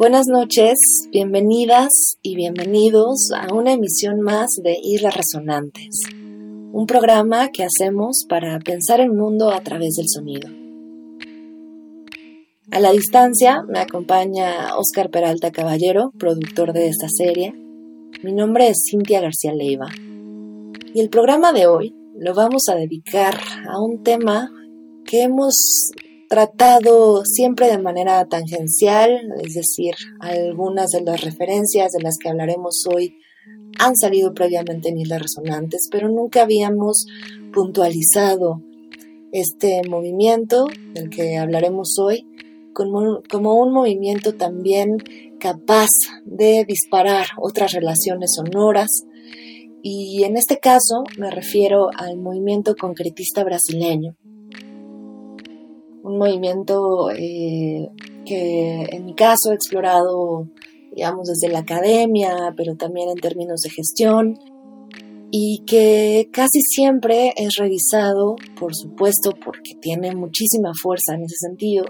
Buenas noches, bienvenidas y bienvenidos a una emisión más de Islas Resonantes, un programa que hacemos para pensar el mundo a través del sonido. A la distancia me acompaña Oscar Peralta Caballero, productor de esta serie. Mi nombre es Cintia García Leiva y el programa de hoy lo vamos a dedicar a un tema que hemos tratado siempre de manera tangencial, es decir, algunas de las referencias de las que hablaremos hoy han salido previamente en Islas Resonantes, pero nunca habíamos puntualizado este movimiento del que hablaremos hoy como, como un movimiento también capaz de disparar otras relaciones sonoras. Y en este caso me refiero al movimiento concretista brasileño un movimiento eh, que en mi caso he explorado, digamos, desde la academia, pero también en términos de gestión, y que casi siempre es revisado, por supuesto, porque tiene muchísima fuerza en ese sentido,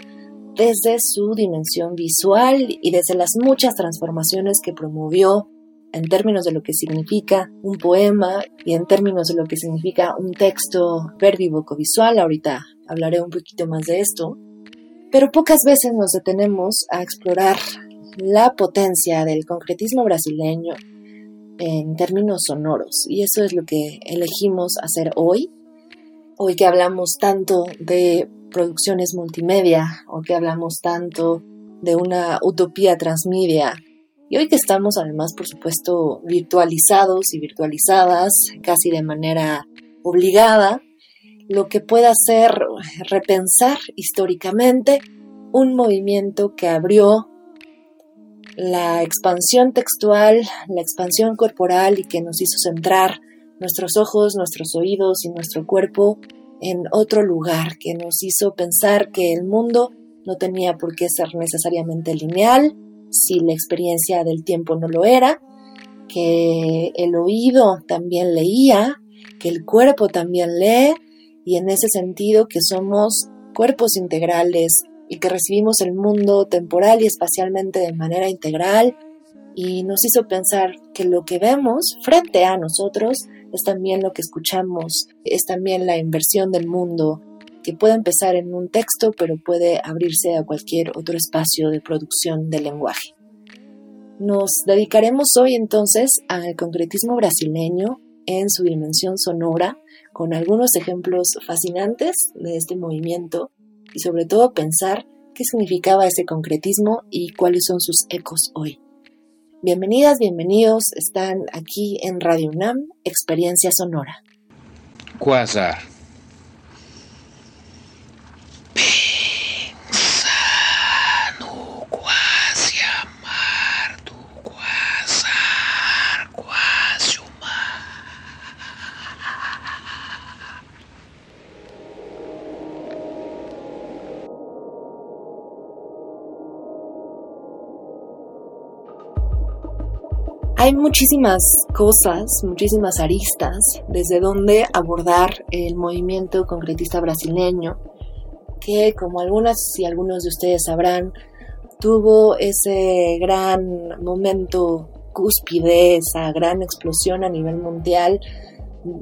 desde su dimensión visual y desde las muchas transformaciones que promovió en términos de lo que significa un poema y en términos de lo que significa un texto visual Ahorita hablaré un poquito más de esto. Pero pocas veces nos detenemos a explorar la potencia del concretismo brasileño en términos sonoros. Y eso es lo que elegimos hacer hoy. Hoy que hablamos tanto de producciones multimedia o que hablamos tanto de una utopía transmedia y hoy que estamos además, por supuesto, virtualizados y virtualizadas casi de manera obligada, lo que pueda hacer repensar históricamente un movimiento que abrió la expansión textual, la expansión corporal y que nos hizo centrar nuestros ojos, nuestros oídos y nuestro cuerpo en otro lugar, que nos hizo pensar que el mundo no tenía por qué ser necesariamente lineal, si la experiencia del tiempo no lo era, que el oído también leía, que el cuerpo también lee y en ese sentido que somos cuerpos integrales y que recibimos el mundo temporal y espacialmente de manera integral y nos hizo pensar que lo que vemos frente a nosotros es también lo que escuchamos, es también la inversión del mundo que puede empezar en un texto, pero puede abrirse a cualquier otro espacio de producción del lenguaje. Nos dedicaremos hoy entonces al concretismo brasileño en su dimensión sonora, con algunos ejemplos fascinantes de este movimiento y sobre todo pensar qué significaba ese concretismo y cuáles son sus ecos hoy. Bienvenidas, bienvenidos, están aquí en Radio UNAM, Experiencia Sonora. Quasar. Hay muchísimas cosas, muchísimas aristas desde donde abordar el movimiento concretista brasileño, que como algunas y algunos de ustedes sabrán, tuvo ese gran momento cúspide, esa gran explosión a nivel mundial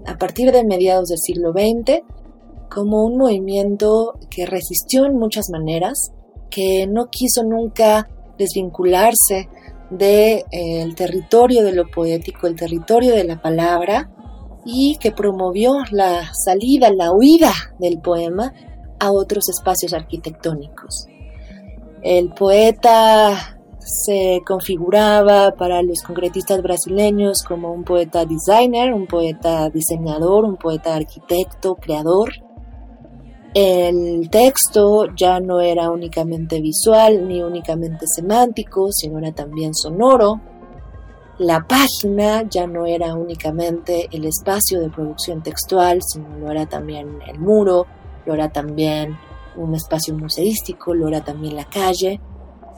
a partir de mediados del siglo XX, como un movimiento que resistió en muchas maneras, que no quiso nunca desvincularse del eh, territorio de lo poético, el territorio de la palabra, y que promovió la salida, la huida del poema a otros espacios arquitectónicos. El poeta se configuraba para los concretistas brasileños como un poeta designer, un poeta diseñador, un poeta arquitecto, creador. El texto ya no era únicamente visual ni únicamente semántico, sino era también sonoro. La página ya no era únicamente el espacio de producción textual, sino lo era también el muro, lo era también un espacio museístico, lo era también la calle.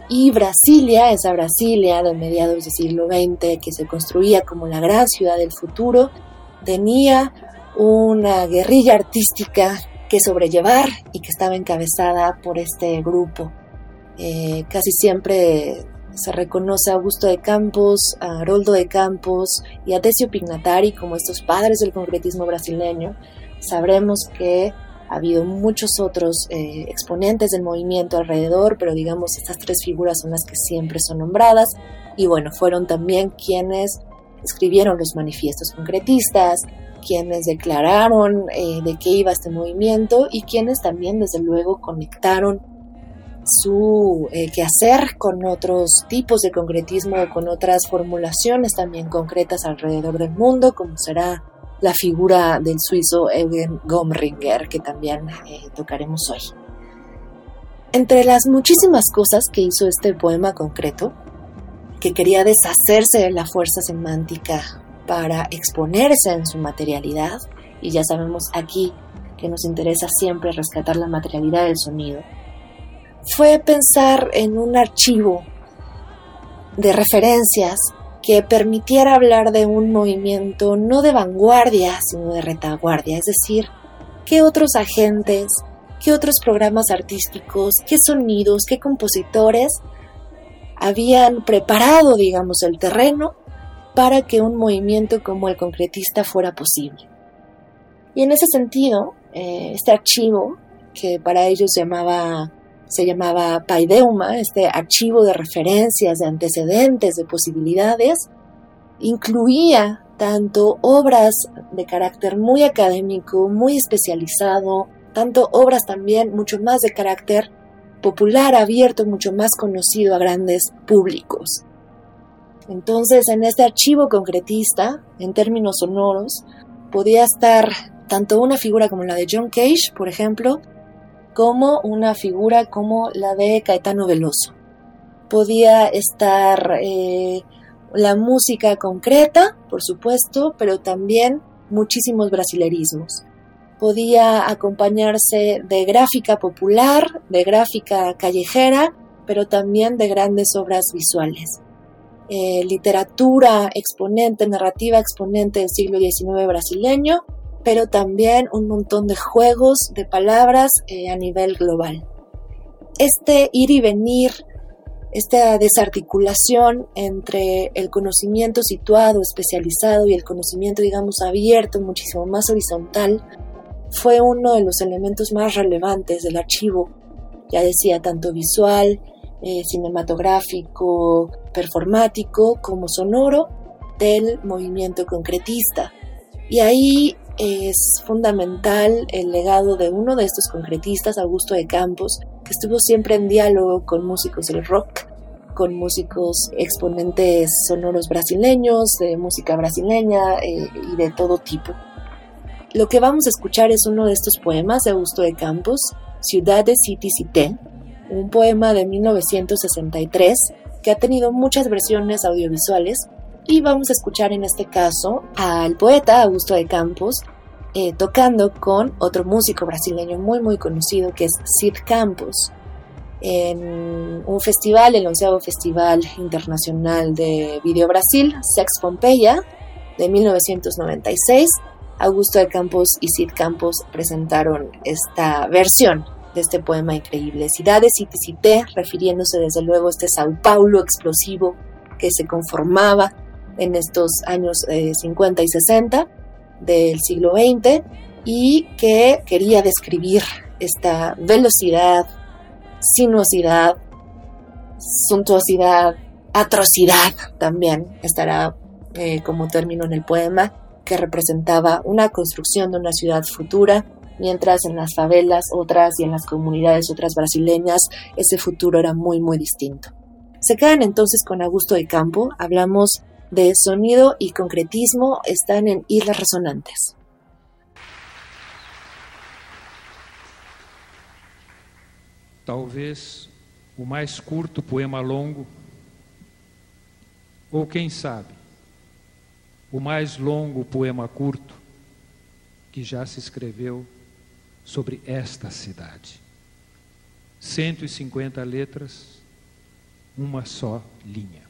Y Brasilia, esa Brasilia de mediados del siglo XX que se construía como la gran ciudad del futuro, tenía una guerrilla artística que sobrellevar y que estaba encabezada por este grupo. Eh, casi siempre se reconoce a Augusto de Campos, a Haroldo de Campos y a Decio Pignatari como estos padres del concretismo brasileño. Sabremos que ha habido muchos otros eh, exponentes del movimiento alrededor, pero digamos estas tres figuras son las que siempre son nombradas. Y bueno, fueron también quienes escribieron los manifiestos concretistas, quienes declararon eh, de qué iba este movimiento y quienes también desde luego conectaron su eh, quehacer con otros tipos de concretismo o con otras formulaciones también concretas alrededor del mundo, como será la figura del suizo Eugen Gomringer, que también eh, tocaremos hoy. Entre las muchísimas cosas que hizo este poema concreto, que quería deshacerse de la fuerza semántica para exponerse en su materialidad, y ya sabemos aquí que nos interesa siempre rescatar la materialidad del sonido, fue pensar en un archivo de referencias que permitiera hablar de un movimiento no de vanguardia, sino de retaguardia, es decir, qué otros agentes, qué otros programas artísticos, qué sonidos, qué compositores habían preparado, digamos, el terreno para que un movimiento como el concretista fuera posible. Y en ese sentido, eh, este archivo, que para ellos llamaba, se llamaba Paideuma, este archivo de referencias, de antecedentes, de posibilidades, incluía tanto obras de carácter muy académico, muy especializado, tanto obras también mucho más de carácter popular, abierto, mucho más conocido a grandes públicos. Entonces, en este archivo concretista, en términos sonoros, podía estar tanto una figura como la de John Cage, por ejemplo, como una figura como la de Caetano Veloso. Podía estar eh, la música concreta, por supuesto, pero también muchísimos brasilerismos. Podía acompañarse de gráfica popular, de gráfica callejera, pero también de grandes obras visuales. Eh, literatura exponente, narrativa exponente del siglo XIX brasileño, pero también un montón de juegos de palabras eh, a nivel global. Este ir y venir, esta desarticulación entre el conocimiento situado, especializado y el conocimiento, digamos, abierto, muchísimo más horizontal, fue uno de los elementos más relevantes del archivo, ya decía, tanto visual, eh, cinematográfico, performático como sonoro del movimiento concretista. Y ahí es fundamental el legado de uno de estos concretistas, Augusto de Campos, que estuvo siempre en diálogo con músicos del rock, con músicos exponentes sonoros brasileños, de música brasileña eh, y de todo tipo. Lo que vamos a escuchar es uno de estos poemas de Augusto de Campos, Ciudades, City, Cité, un poema de 1963 que ha tenido muchas versiones audiovisuales y vamos a escuchar en este caso al poeta Augusto de Campos eh, tocando con otro músico brasileño muy muy conocido que es Sid Campos en un festival, el onceavo Festival Internacional de Video Brasil, Sex Pompeya, de 1996. Augusto de Campos y Sid Campos presentaron esta versión de este poema increíble. Cidades y cité, refiriéndose desde luego a este Sao Paulo explosivo que se conformaba en estos años 50 eh, y 60 del siglo XX y que quería describir esta velocidad, sinuosidad, suntuosidad, atrocidad también estará eh, como término en el poema que representaba una construcción de una ciudad futura mientras en las favelas otras y en las comunidades otras brasileñas ese futuro era muy muy distinto. Se quedan entonces con Augusto de Campo, hablamos de sonido y concretismo, están en Islas Resonantes. talvez o mais curto poema longo, ou quem sabe, o mais longo poema curto que já se escreveu sobre esta cidade. 150 letras, uma só linha.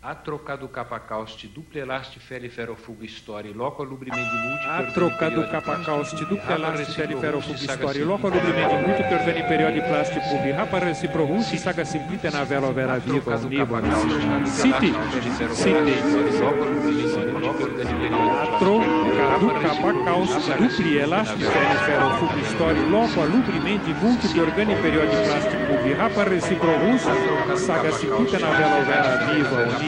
a trocado capacauste duplelaste feliferofugo histori loco lubrimendi multi a trocado capacauste duplelaste feliferofugo histori loco lubrimendi multi perveni periodi plasti pubi rapa reciprohunci saga simplite na velo vera viva univa citi citi atro cadu capacauste duplelaste feliferofugo histori loco lubrimendi multi perveni periodi plasti pubi rapa reciprohunci saga simplite na velo vera viva univa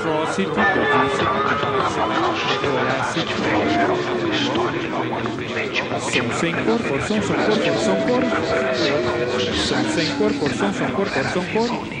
Son por son, son por son. Son por son, son por son.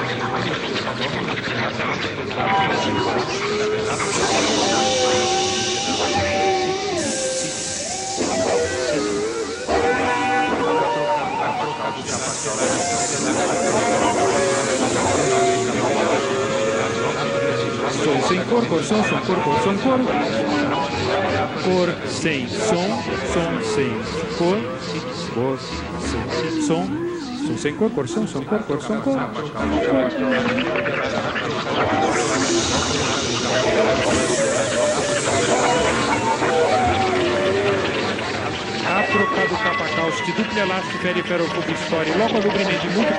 sem cor, cor, som, som, cor, cor, som, cor. Cor sem som, som sem cor. Cor sem som. Som sem cor, som, som, cor, som, cor. trocado Capacauski, duplo elástico e ferro storie, loco lubrinei de multi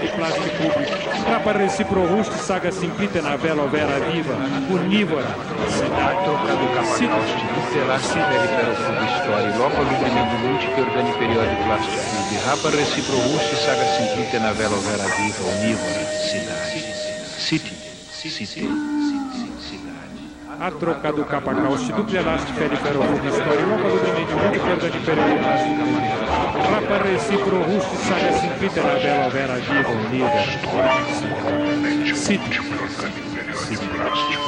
de plástico cubo trapa recipro rust saga simplite na vela vera viva, unívora. cidade trocado Capacauski, duplo elástico e ferro storie, loco lubrinei de multi de plástico cubo rapa recipro rust saga simplite na vela vera viva, unívora. Cidade. City. City. City a troca do capacauste, dupla elástica de ferro história, loco dominante, muito perda di periodo, rapa recipro, rusti, saga simpita, la bella vera viva unida. Sit. Sit. Sit. Sit. Sit. Sit. Sit. Sit. Sit.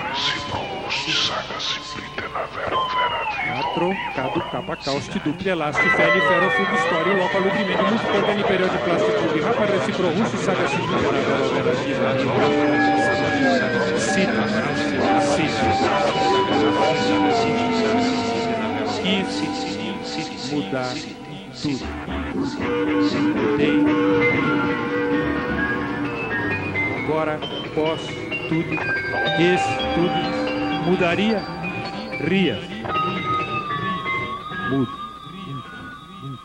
Sit. Sit. Sit. Sit. Sit. Atro, cado, capa, causte, duple, elaste, fele, ferro fugo, história, loco, aludimento, músico, organi, período, plástico, de rapa, recipro, russo, saga, sítio, verada, novela, vida, cito, cito, e mudar tudo. Mudei tudo. Agora posso tudo, esse tudo mudaria Ria. Mudo.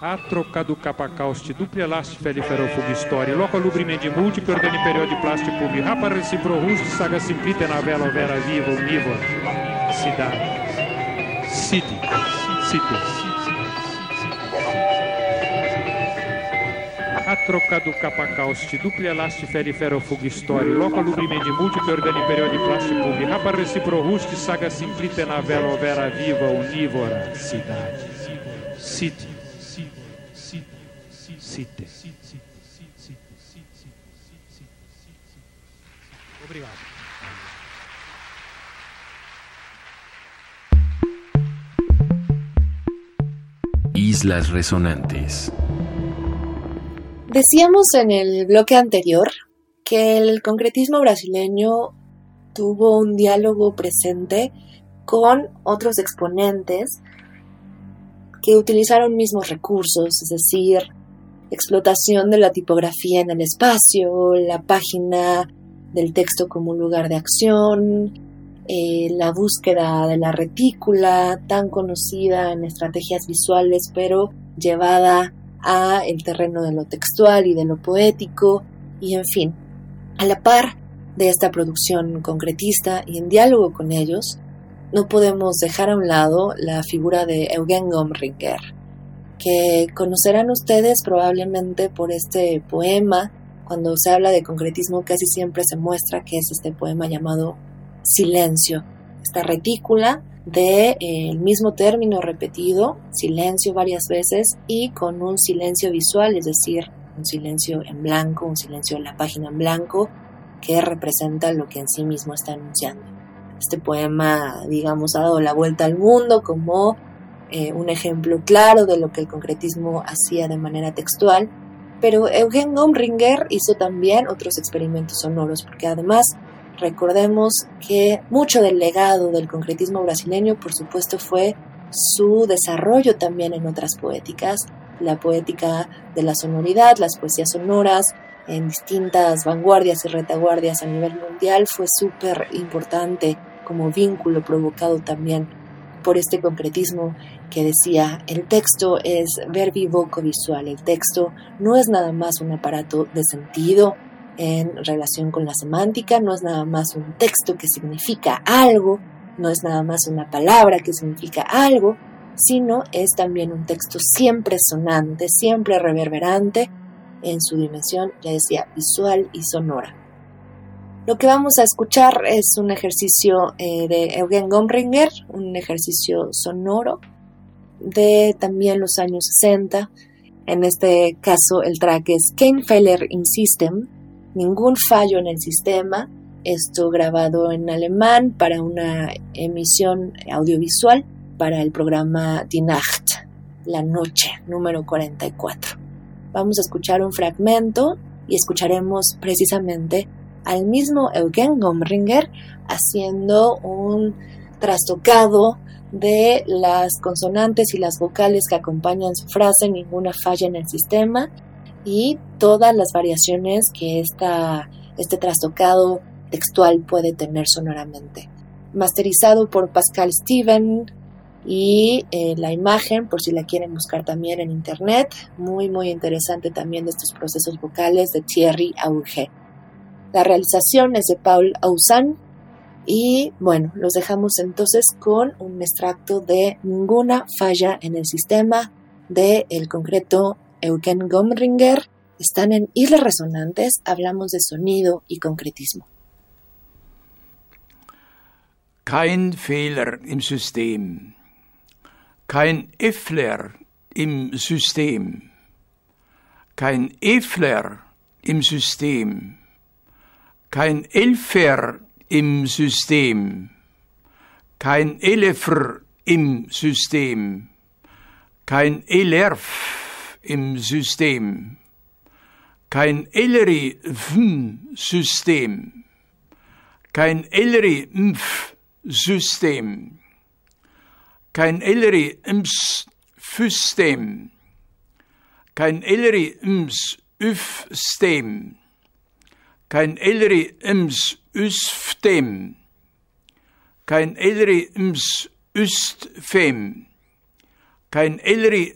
Atrocadu capacausti duple lasti feliferou história. loco múltiplo multi, ordeni de plástico pubi, rapar recipro rust, saga simplite na vela vera viva, omnívora. cidade, city, city. trocado capacauste, dupla elaste, ferro fuga história, loco alubrimento múltiplo, organo período de plástico, rapa reciproruste, saga simplita na vela, overa viva, unívora, cidade. city, city, Obrigado. Islas Resonantes. Decíamos en el bloque anterior que el concretismo brasileño tuvo un diálogo presente con otros exponentes que utilizaron mismos recursos, es decir, explotación de la tipografía en el espacio, la página del texto como lugar de acción, eh, la búsqueda de la retícula, tan conocida en estrategias visuales, pero llevada a el terreno de lo textual y de lo poético, y en fin, a la par de esta producción concretista y en diálogo con ellos, no podemos dejar a un lado la figura de Eugen Gomringer, que conocerán ustedes probablemente por este poema. Cuando se habla de concretismo casi siempre se muestra que es este poema llamado Silencio, esta retícula de eh, mismo término repetido, silencio varias veces y con un silencio visual, es decir, un silencio en blanco, un silencio en la página en blanco que representa lo que en sí mismo está anunciando. Este poema, digamos, ha dado la vuelta al mundo como eh, un ejemplo claro de lo que el concretismo hacía de manera textual, pero Eugen Gomringer hizo también otros experimentos sonoros, porque además recordemos que mucho del legado del concretismo brasileño, por supuesto, fue su desarrollo también en otras poéticas, la poética de la sonoridad, las poesías sonoras, en distintas vanguardias y retaguardias a nivel mundial, fue súper importante como vínculo provocado también por este concretismo que decía, el texto es verbivoco visual, el texto no es nada más un aparato de sentido en relación con la semántica, no es nada más un texto que significa algo, no es nada más una palabra que significa algo, sino es también un texto siempre sonante, siempre reverberante en su dimensión, ya decía, visual y sonora. Lo que vamos a escuchar es un ejercicio eh, de Eugen Gomringer, un ejercicio sonoro de también los años 60. En este caso el track es Kein Fehler im System, ningún fallo en el sistema. Esto grabado en alemán para una emisión audiovisual para el programa Die Nacht, la noche, número 44. Vamos a escuchar un fragmento y escucharemos precisamente al mismo Eugen Gomringer haciendo un trastocado de las consonantes y las vocales que acompañan su frase, ninguna falla en el sistema y todas las variaciones que esta, este trastocado textual puede tener sonoramente. Masterizado por Pascal Steven y eh, la imagen, por si la quieren buscar también en internet, muy muy interesante también de estos procesos vocales de Thierry Auge. La realización es de Paul Ausan y bueno, los dejamos entonces con un extracto de Ninguna falla en el sistema de el concreto Eugen Gomringer. Están en Islas Resonantes, hablamos de sonido y concretismo. Kein Fehler im System. Kein Effler im System. Kein Effler im System. kein Elfer im System, kein Elefr im System, kein Elerf im System, kein Eleri System, kein Eleri System, kein Eleri System, kein Eleri System, kein elri ims usftem, kein elri ims ustfem, kein elri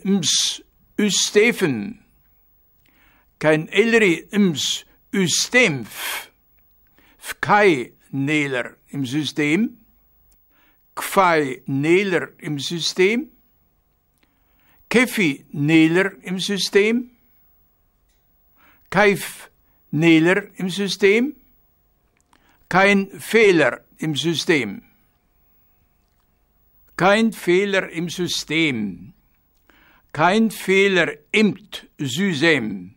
ims Ustefen. Kein Elri ims Ustemf. Fkai Neler im System. Kfai Neler im System. Kefi Neler im System. Kaif Neler im System. Kein Fehler im System. Kein Fehler im System. Kein Fehler im System.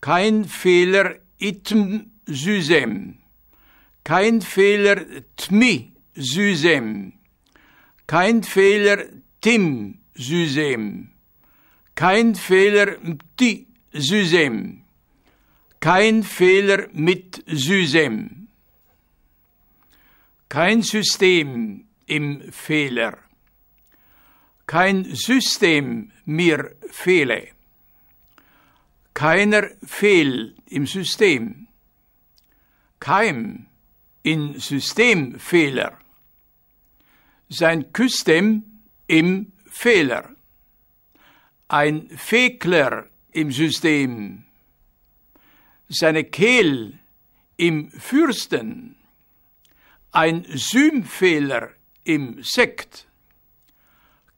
Kein Fehler itm System. Kein Fehler tmi System. Kein Fehler tim System. Kein Fehler mti System. Kein Fehler mit System. Kein System im Fehler. Kein System mir fehle. Keiner Fehl im System. Keim in Systemfehler. Sein Küstem im Fehler. Ein Fekler im System. Seine Kehl im Fürsten. Ein Symfehler im Sekt.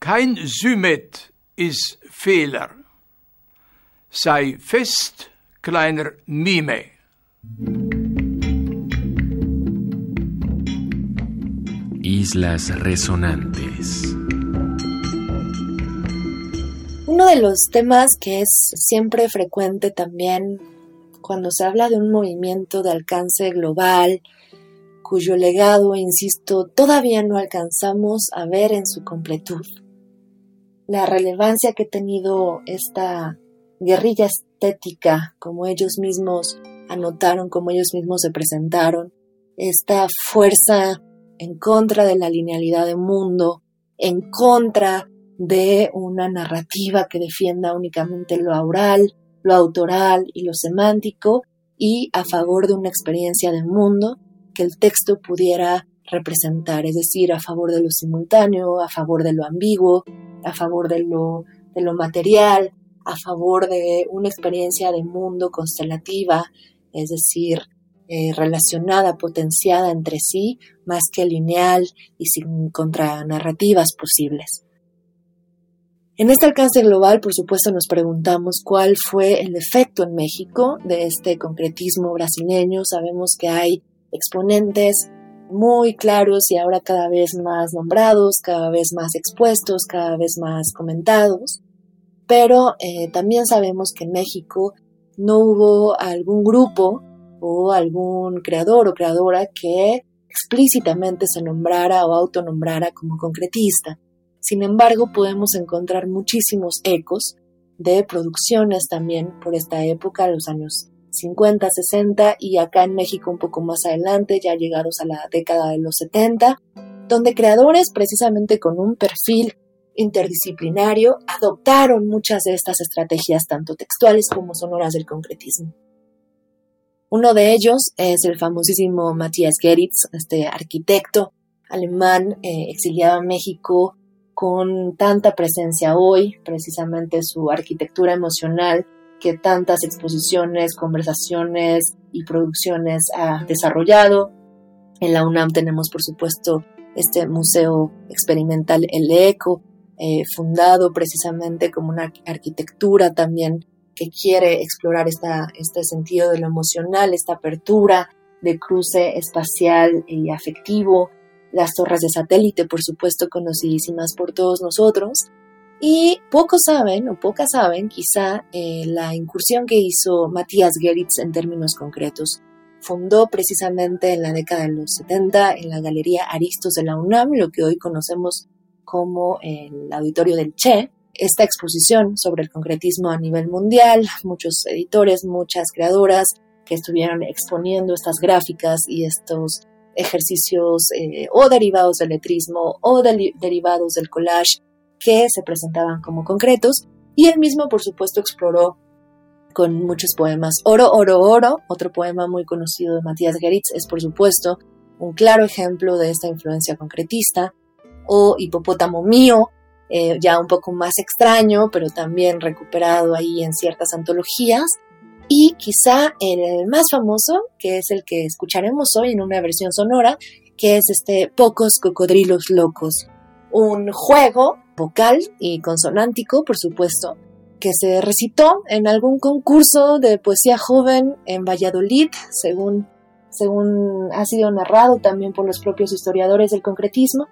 Kein Symet ist Fehler. Sei fest, kleiner Mime. Islas Resonantes. Uno de los temas que es siempre frecuente también cuando se habla de un movimiento de alcance global, cuyo legado, insisto, todavía no alcanzamos a ver en su completud. La relevancia que ha tenido esta guerrilla estética, como ellos mismos anotaron, como ellos mismos se presentaron, esta fuerza en contra de la linealidad del mundo, en contra de una narrativa que defienda únicamente lo oral, lo autoral y lo semántico, y a favor de una experiencia del mundo que el texto pudiera representar, es decir, a favor de lo simultáneo, a favor de lo ambiguo, a favor de lo, de lo material, a favor de una experiencia de mundo constelativa, es decir, eh, relacionada, potenciada entre sí, más que lineal y sin contranarrativas posibles. En este alcance global, por supuesto, nos preguntamos cuál fue el efecto en México de este concretismo brasileño. Sabemos que hay exponentes muy claros y ahora cada vez más nombrados, cada vez más expuestos, cada vez más comentados. Pero eh, también sabemos que en México no hubo algún grupo o algún creador o creadora que explícitamente se nombrara o autonombrara como concretista. Sin embargo, podemos encontrar muchísimos ecos de producciones también por esta época, los años 50, 60 y acá en México un poco más adelante, ya llegados a la década de los 70, donde creadores precisamente con un perfil interdisciplinario adoptaron muchas de estas estrategias tanto textuales como sonoras del concretismo. Uno de ellos es el famosísimo Matthias Geritz, este arquitecto alemán eh, exiliado a México con tanta presencia hoy, precisamente su arquitectura emocional que tantas exposiciones, conversaciones y producciones ha desarrollado. En la UNAM tenemos, por supuesto, este museo experimental El Eco, eh, fundado precisamente como una arquitectura también que quiere explorar esta, este sentido de lo emocional, esta apertura de cruce espacial y afectivo, las torres de satélite, por supuesto, conocidísimas por todos nosotros. Y pocos saben, o pocas saben, quizá, eh, la incursión que hizo Matías Geritz en términos concretos. Fundó precisamente en la década de los 70 en la Galería Aristos de la UNAM, lo que hoy conocemos como el Auditorio del Che, esta exposición sobre el concretismo a nivel mundial, muchos editores, muchas creadoras que estuvieron exponiendo estas gráficas y estos ejercicios eh, o derivados del letrismo o derivados del collage que se presentaban como concretos y él mismo por supuesto exploró con muchos poemas. Oro, oro, oro, otro poema muy conocido de Matías Geritz es por supuesto un claro ejemplo de esta influencia concretista o Hipopótamo mío, eh, ya un poco más extraño, pero también recuperado ahí en ciertas antologías. Y quizá el más famoso, que es el que escucharemos hoy en una versión sonora, que es este Pocos Cocodrilos Locos, un juego vocal y consonántico, por supuesto, que se recitó en algún concurso de poesía joven en Valladolid, según, según ha sido narrado también por los propios historiadores del concretismo,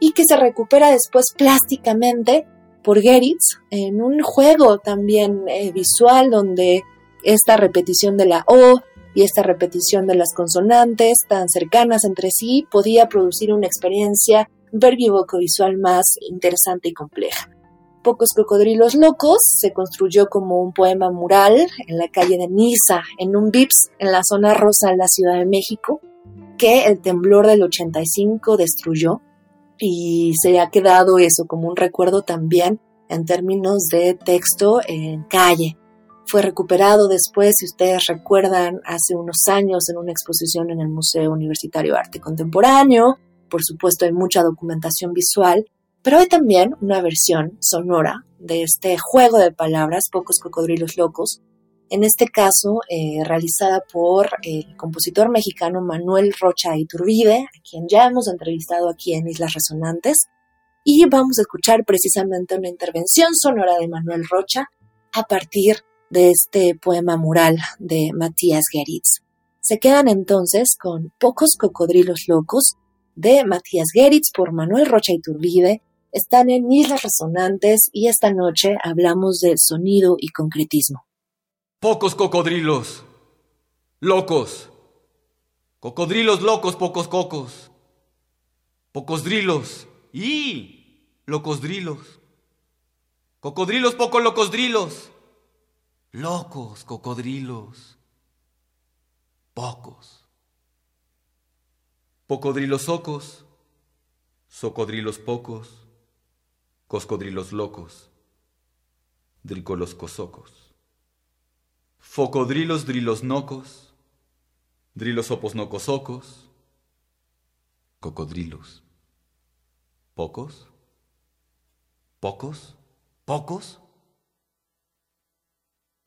y que se recupera después plásticamente por Geritz en un juego también eh, visual donde esta repetición de la O y esta repetición de las consonantes tan cercanas entre sí podía producir una experiencia visual más interesante y compleja. Pocos Cocodrilos Locos se construyó como un poema mural en la calle de Niza, en un VIPS en la zona rosa de la Ciudad de México, que el temblor del 85 destruyó y se ha quedado eso como un recuerdo también en términos de texto en calle. Fue recuperado después, si ustedes recuerdan, hace unos años en una exposición en el Museo Universitario de Arte Contemporáneo. Por supuesto, hay mucha documentación visual, pero hay también una versión sonora de este juego de palabras, Pocos Cocodrilos Locos, en este caso eh, realizada por el compositor mexicano Manuel Rocha Iturbide, a quien ya hemos entrevistado aquí en Islas Resonantes, y vamos a escuchar precisamente una intervención sonora de Manuel Rocha a partir de este poema mural de Matías Geritz. Se quedan entonces con Pocos Cocodrilos Locos de Matías Geritz por Manuel Rocha Iturbide. Están en Islas Resonantes y esta noche hablamos de sonido y concretismo. Pocos cocodrilos. Locos. Cocodrilos locos, pocos cocos. Pocos drilos. ¡Y! Locos drilos. Cocodrilos, pocos locos drilos. Locos cocodrilos. Pocos. Pocodrilos socos. Socodrilos pocos. Coscodrilos locos. Dricolos cosocos. Focodrilos drilos nocos, drilos opos nocosocos, cocodrilos. ¿Pocos? ¿Pocos? ¿Pocos?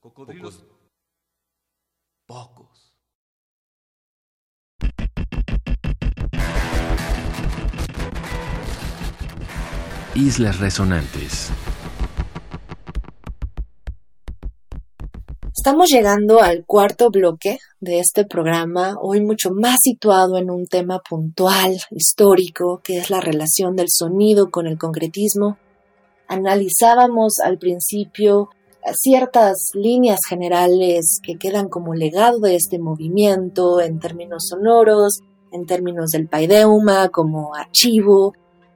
Cocodrilos. Pocos. Islas Resonantes. Estamos llegando al cuarto bloque de este programa, hoy mucho más situado en un tema puntual, histórico, que es la relación del sonido con el concretismo. Analizábamos al principio ciertas líneas generales que quedan como legado de este movimiento en términos sonoros, en términos del paideuma como archivo,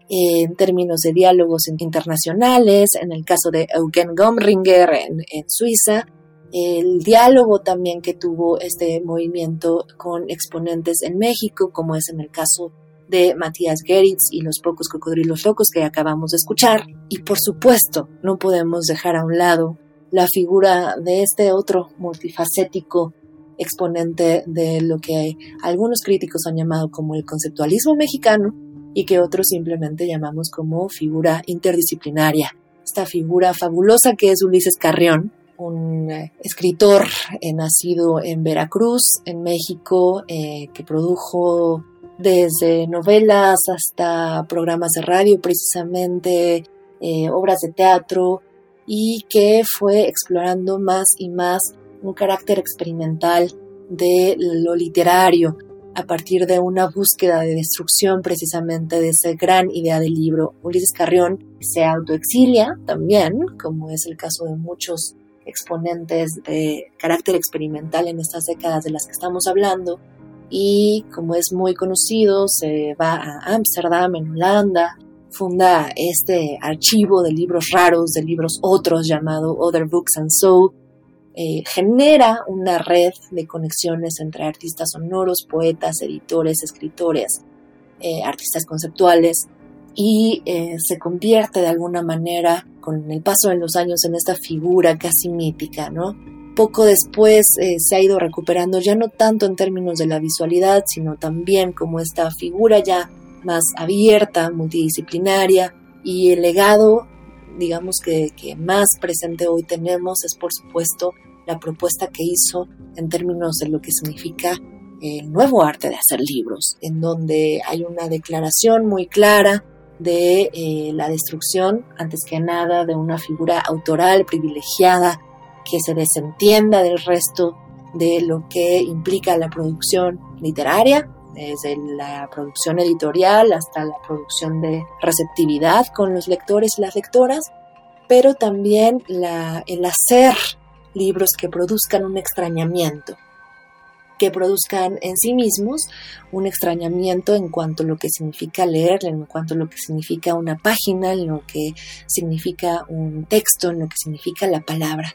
en términos de diálogos internacionales, en el caso de Eugen Gomringer en, Suiza, el diálogo también que tuvo este movimiento con exponentes en México, como es en el caso de Matías Geritz y los pocos cocodrilos locos que acabamos de escuchar. Y por supuesto, no podemos dejar a un lado la figura de este otro multifacético exponente de lo que algunos críticos han llamado como el conceptualismo mexicano y que otros simplemente llamamos como figura interdisciplinaria. Esta figura fabulosa que es Ulises Carrión, un eh, escritor eh, nacido en Veracruz, en México, eh, que produjo desde novelas hasta programas de radio, precisamente obras de teatro, y que fue explorando más y más un carácter experimental de lo literario a partir de una búsqueda de destrucción precisamente de esa gran idea del libro. Ulises Carrión se autoexilia también, como es el caso de muchos exponentes de carácter experimental en estas décadas de las que estamos hablando, y como es muy conocido, se va a Ámsterdam, en Holanda, funda este archivo de libros raros, de libros otros llamado Other Books and Soul, eh, genera una red de conexiones entre artistas sonoros, poetas, editores, escritores, eh, artistas conceptuales y eh, se convierte de alguna manera con el paso de los años en esta figura casi mítica, ¿no? Poco después se ha ido recuperando ya no tanto en términos de la visualidad, sino también como esta figura ya más abierta, multidisciplinaria y el legado digamos que, más presente hoy tenemos es por supuesto la propuesta que hizo en términos de lo que significa el nuevo arte de hacer libros, en donde hay una declaración muy clara de eh, la destrucción, antes que nada, de una figura autoral privilegiada que se desentienda del resto de lo que implica la producción literaria, desde la producción editorial hasta la producción de receptividad con los lectores y las lectoras, pero también el hacer libros que produzcan un extrañamiento, que produzcan en sí mismos un extrañamiento en cuanto a lo que significa leer, en cuanto a lo que significa una página, en lo que significa un texto, en lo que significa la palabra.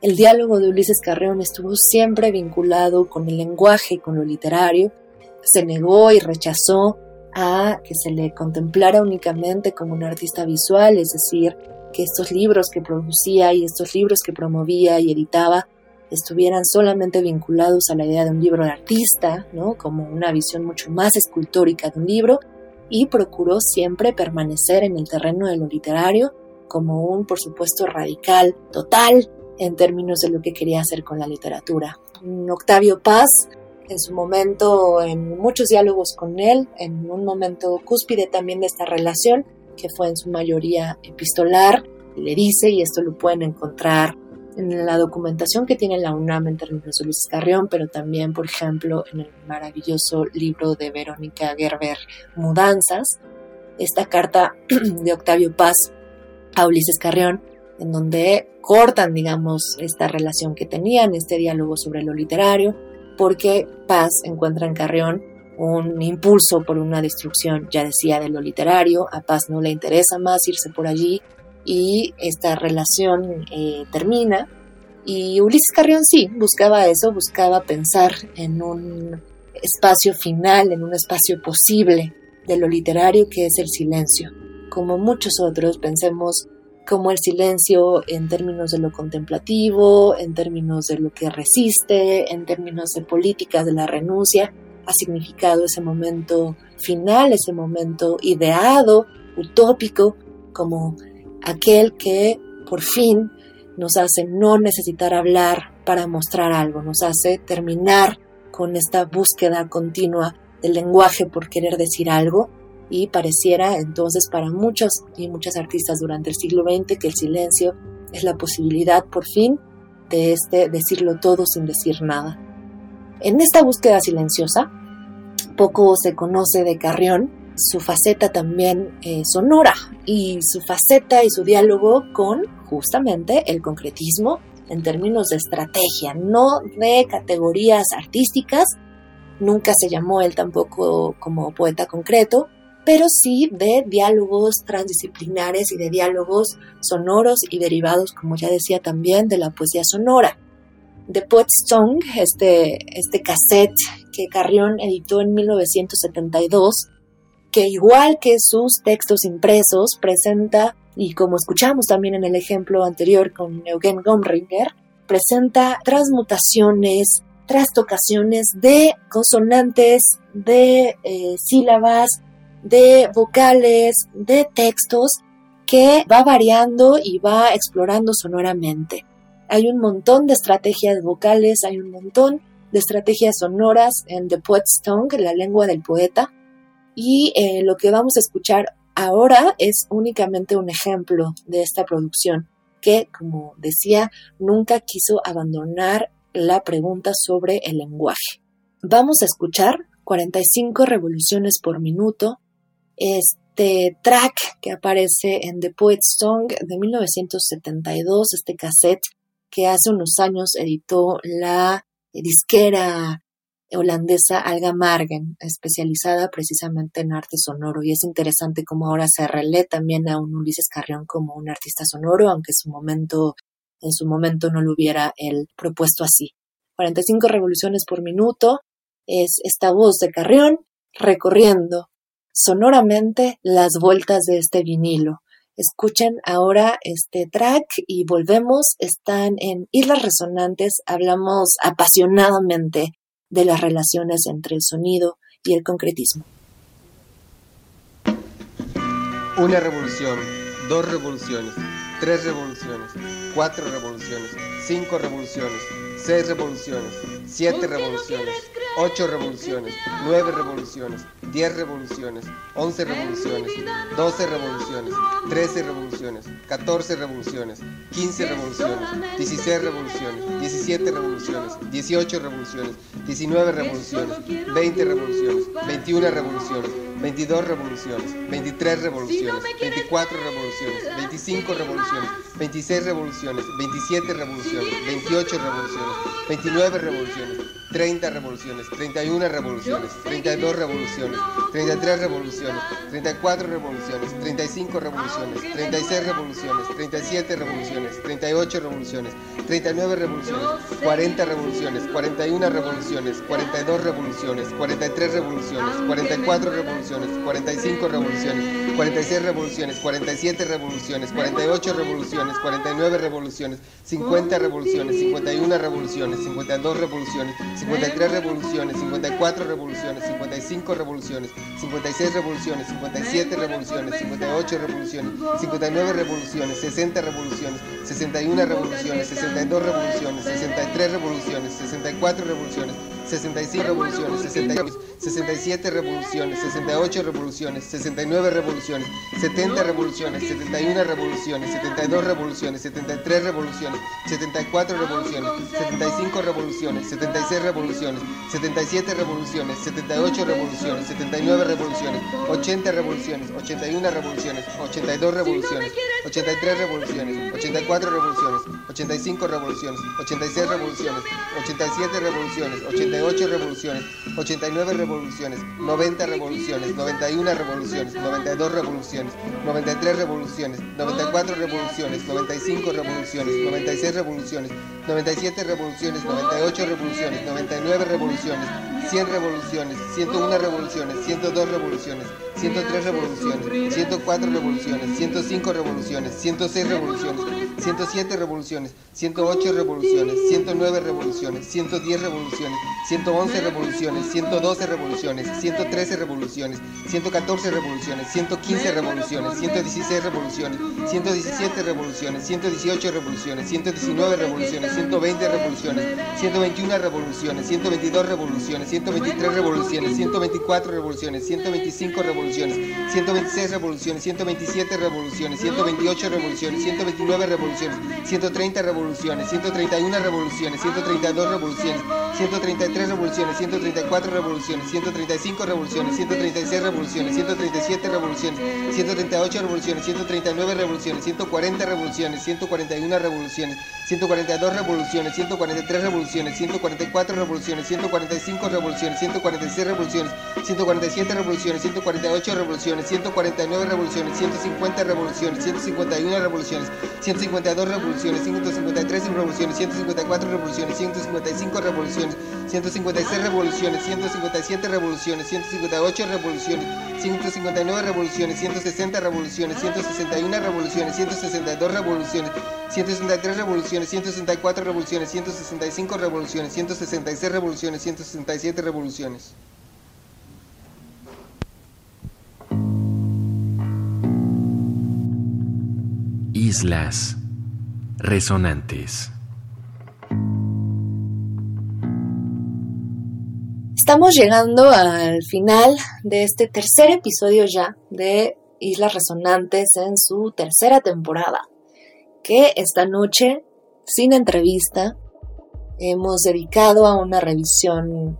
El diálogo de Ulises Carreón estuvo siempre vinculado con el lenguaje, con lo literario. Se negó y rechazó a que se le contemplara únicamente como un artista visual, es decir, que estos libros que producía y estos libros que promovía y editaba estuvieran solamente vinculados a la idea de un libro de artista, ¿no? como una visión mucho más escultórica de un libro, y procuró siempre permanecer en el terreno de lo literario como un, por supuesto, radical total en términos de lo que quería hacer con la literatura. Octavio Paz, en su momento, en muchos diálogos con él, en un momento cúspide también de esta relación, que fue en su mayoría epistolar, le dice, y esto lo pueden encontrar en la documentación que tiene la UNAM en términos de Luis Carrión, pero también, por ejemplo, en el maravilloso libro de Verónica Gerber, Mudanzas, esta carta de Octavio Paz a Ulises Carrión, en donde cortan, digamos, esta relación que tenían, este diálogo sobre lo literario, porque Paz encuentra en Carrión un impulso por una destrucción, ya decía, de lo literario, a Paz no le interesa más irse por allí y esta relación eh, termina. Y Ulises Carrión sí, buscaba eso, buscaba pensar en un espacio final, en un espacio posible de lo literario que es el silencio. Como muchos otros, pensemos como el silencio en términos de lo contemplativo, en términos de lo que resiste, en términos de políticas de la renuncia, ha significado ese momento final, ese momento ideado, utópico, como aquel que por fin nos hace no necesitar hablar para mostrar algo, nos hace terminar con esta búsqueda continua del lenguaje por querer decir algo y pareciera entonces para muchos y muchas artistas durante el siglo XX que el silencio es la posibilidad por fin de este decirlo todo sin decir nada. En esta búsqueda silenciosa, poco se conoce de Carrión, su faceta también eh, sonora y su faceta y su diálogo con justamente el concretismo en términos de estrategia, no de categorías artísticas, nunca se llamó él tampoco como poeta concreto, pero sí de diálogos transdisciplinares y de diálogos sonoros y derivados, como ya decía también, de la poesía sonora. The Poet's Song, este, este cassette que Carrión editó en 1972, que igual que sus textos impresos presenta, y como escuchamos también en el ejemplo anterior con Eugen Gomringer, presenta transmutaciones, trastocaciones de consonantes, de eh, sílabas, de vocales, de textos que va variando y va explorando sonoramente. Hay un montón de estrategias vocales, hay un montón de estrategias sonoras en The Poet's Tongue, la lengua del poeta, y eh, lo que vamos a escuchar ahora es únicamente un ejemplo de esta producción que, como decía, nunca quiso abandonar la pregunta sobre el lenguaje. Vamos a escuchar 45 revoluciones por minuto, este track que aparece en The Poet's Song de 1972, este cassette que hace unos años editó la disquera holandesa Alga Margen, especializada precisamente en arte sonoro. Y es interesante cómo ahora se relé también a un Ulises Carrión como un artista sonoro, aunque su momento, en su momento no lo hubiera él propuesto así. 45 revoluciones por minuto es esta voz de Carrión recorriendo sonoramente las vueltas de este vinilo. Escuchen ahora este track y volvemos. Están en Islas Resonantes. Hablamos apasionadamente de las relaciones entre el sonido y el concretismo. Una revolución, dos revoluciones, tres revoluciones, cuatro revoluciones, cinco revoluciones, seis revoluciones, siete revoluciones, ocho revoluciones, nueve revoluciones, diez revoluciones, once revoluciones, doce revoluciones, trece revoluciones, catorce revoluciones, quince revoluciones, dieciséis revoluciones, diecisiete revoluciones, dieciocho revoluciones, diecinueve revoluciones, veinte revoluciones, veintiuna revoluciones, veintidós revoluciones, veintitrés revoluciones, veinticuatro revoluciones, veinticinco revoluciones, veintiséis revoluciones, veintisiete revoluciones, veintiocho revoluciones, 29 revoluciones, 30 revoluciones, 31 revoluciones, 32 revoluciones, 33 revoluciones, 34 revoluciones, 35 revoluciones, 36 revoluciones, 37 revoluciones, 38 revoluciones, 39 revoluciones, 40 revoluciones, 41 revoluciones, 42 revoluciones, 43 revoluciones, 44 revoluciones, 45 revoluciones, 46 revoluciones, 47 revoluciones, 48 revoluciones, 49 revoluciones, 50 revoluciones, 51 revoluciones, 52 revoluciones, 53 revoluciones, 54 revoluciones, 55 revoluciones, 56 revoluciones, 57 revoluciones, 58 revoluciones, 59 revoluciones, 60 revoluciones, 61 revoluciones, 62 revoluciones, 63 revoluciones, 64 revoluciones, 65 revoluciones, 67 revoluciones, 68 revoluciones, 69 revoluciones, 70 revoluciones, 71 revoluciones, 72 revoluciones, 73 revoluciones, 74 revoluciones, 75 revoluciones, 76 revoluciones, 77 revoluciones, 78 revoluciones, 79 revoluciones, 80 revoluciones, 81 revoluciones, 82 revoluciones, 83 revoluciones, 84 revoluciones, 85 revoluciones, 86 revoluciones, 87 revoluciones, 88 revoluciones, 89 revoluciones, 90 revoluciones, 91 revoluciones, 92 revoluciones, 93 revoluciones, 94 revoluciones, 95 revoluciones, 96 revoluciones, 97 revoluciones, 98 revoluciones, 99 revoluciones, 100 revoluciones, 101 revoluciones, 102 revoluciones, 103 revoluciones, 104 revoluciones, 105 revoluciones, 106 revoluciones, 107 revoluciones, 108 revoluciones, 109 revoluciones, 110 revoluciones, 111 revoluciones, 112 revoluciones, 113 revoluciones, 114 revoluciones, 115 revoluciones, 116 revoluciones, 117 revoluciones, 118 revoluciones, 119 revoluciones, 120 revoluciones, 121 revoluciones, 122 revoluciones, 123 revoluciones, 124 revoluciones, 125 revoluciones, 126 revoluciones, 127 revoluciones, 128 revoluciones, 129 revoluciones, 130 revoluciones, 131 revoluciones, 132 revoluciones, 133 revoluciones, 134 revoluciones, 135 revoluciones, 136 revoluciones, 137 revoluciones, 138 revoluciones, 139 revoluciones, 140 revoluciones, 141 revoluciones, 142 revoluciones, 143 revoluciones, 144 revoluciones, 145 revoluciones, 146 revoluciones, 147 revoluciones, 148 revoluciones, 149 revoluciones, 150 revoluciones, 151 revoluciones, 152 revoluciones, 153 revoluciones, 154 revoluciones, 155 revoluciones, 156 revoluciones, 157 revoluciones, 158 revoluciones, 159 revoluciones, 160 revoluciones, 161 revoluciones, 162 revoluciones, 163 revoluciones, 164 revoluciones, 165 revoluciones, 166 revoluciones, 167 revoluciones. Islas resonantes. Estamos llegando al final de este tercer episodio ya de Islas Resonantes en su tercera temporada, que esta noche, sin entrevista, hemos dedicado a una revisión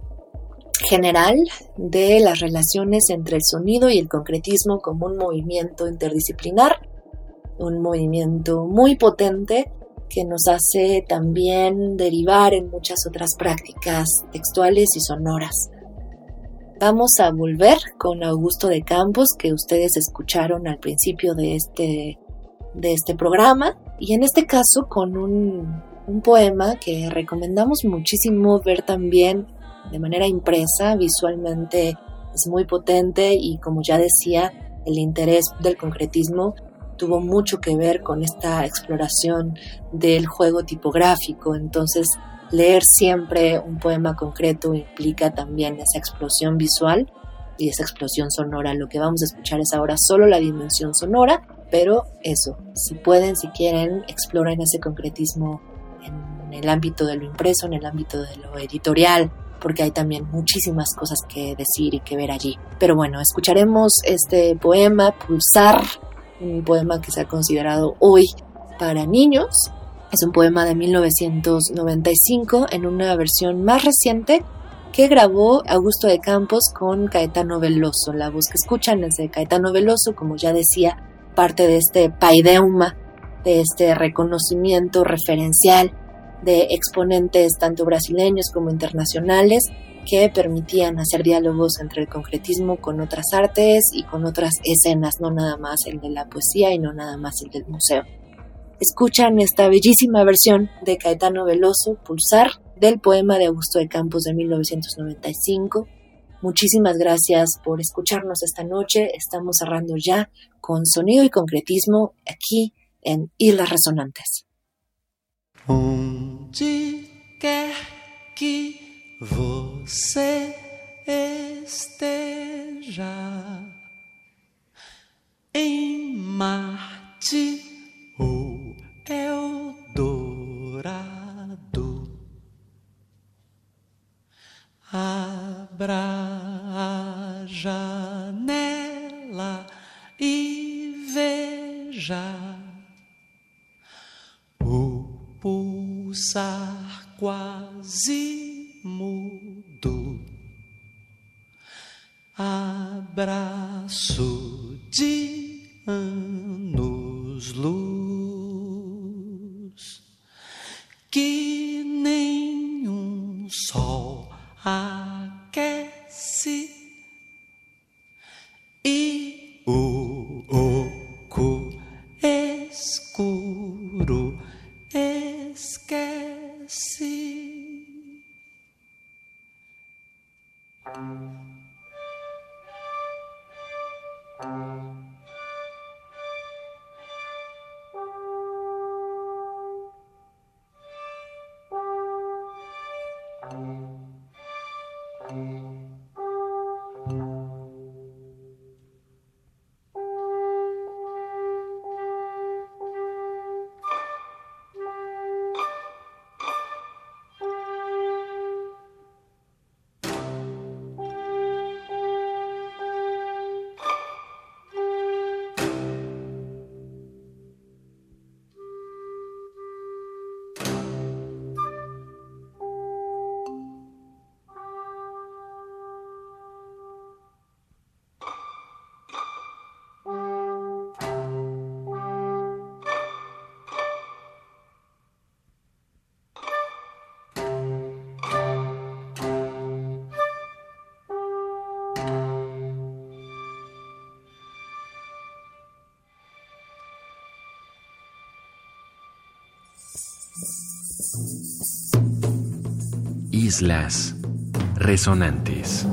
general de las relaciones entre el sonido y el concretismo como un movimiento interdisciplinar, un movimiento muy potente que nos hace también derivar en muchas otras prácticas textuales y sonoras. Vamos a volver con Augusto de Campos, que ustedes escucharon al principio de este, de este programa, y en este caso con un, un poema que recomendamos muchísimo ver también de manera impresa, visualmente es muy potente y como ya decía, el interés del concretismo tuvo mucho que ver con esta exploración del juego tipográfico, entonces leer siempre un poema concreto implica también esa explosión visual y esa explosión sonora. Lo que vamos a escuchar es ahora solo la dimensión sonora, pero eso, si pueden, si quieren, exploren ese concretismo en el ámbito de lo impreso, en el ámbito de lo editorial, porque hay también muchísimas cosas que decir y que ver allí. Pero bueno, escucharemos este poema, Pulsar, un poema que se ha considerado hoy para niños. Es un poema de 1995 en una versión más reciente que grabó Augusto de Campos con Caetano Veloso. La voz que escuchan es de Caetano Veloso, como ya decía, parte de este paideuma, de este reconocimiento referencial de exponentes tanto brasileños como internacionales que permitían hacer diálogos entre el concretismo con otras artes y con otras escenas, no nada más el de la poesía y no nada más el del museo. Escuchan esta bellísima versión de Caetano Veloso, Pulsar, del poema de Augusto de Campos de 1995. Muchísimas gracias por escucharnos esta noche. Estamos cerrando ya con sonido y concretismo aquí en Islas Resonantes. Você esteja, em Marte ou Eldorado, abra a janela e veja pulsar quase Islas Resonantes.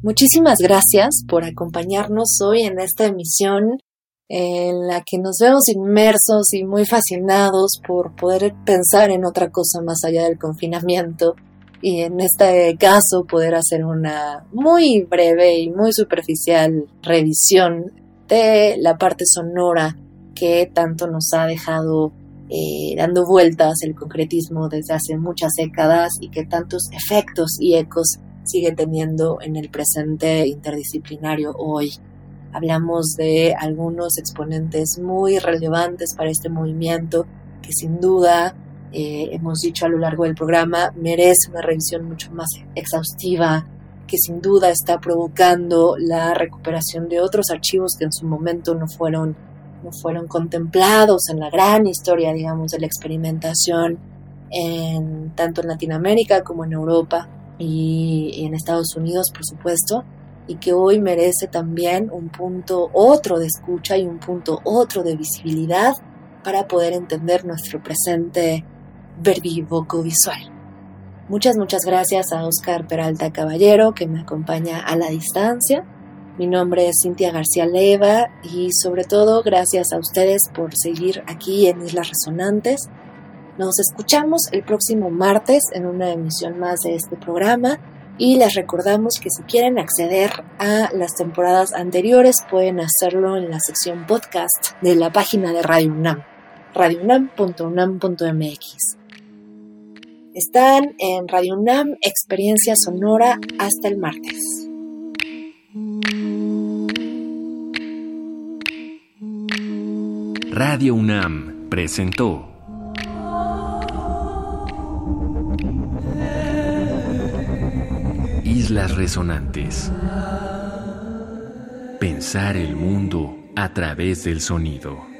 Muchísimas gracias por acompañarnos hoy en esta emisión en la que nos vemos inmersos y muy fascinados por poder pensar en otra cosa más allá del confinamiento y en este caso poder hacer una muy breve y muy superficial revisión de la parte sonora que tanto nos ha dejado eh, dando vueltas el concretismo desde hace muchas décadas y que tantos efectos y ecos sigue teniendo en el presente interdisciplinario hoy. Hablamos de algunos exponentes muy relevantes para este movimiento que sin duda, eh, hemos dicho a lo largo del programa, merece una revisión mucho más exhaustiva que sin duda está provocando la recuperación de otros archivos que en su momento no fueron, fueron contemplados en la gran historia, digamos, de la experimentación, en, tanto en Latinoamérica como en Europa y en Estados Unidos, por supuesto, y que hoy merece también un punto otro de escucha y un punto otro de visibilidad para poder entender nuestro presente verbivoco visual. Muchas, muchas gracias a Oscar Peralta Caballero que me acompaña a la distancia. Mi nombre es Cintia García Leva y sobre todo gracias a ustedes por seguir aquí en Islas Resonantes. Nos escuchamos el próximo martes en una emisión más de este programa y les recordamos que si quieren acceder a las temporadas anteriores pueden hacerlo en la sección podcast de la página de Radio UNAM, radiounam.unam.mx. Están en Radio UNAM Experiencia Sonora hasta el martes. Radio UNAM presentó Islas Resonantes. Pensar el mundo a través del sonido.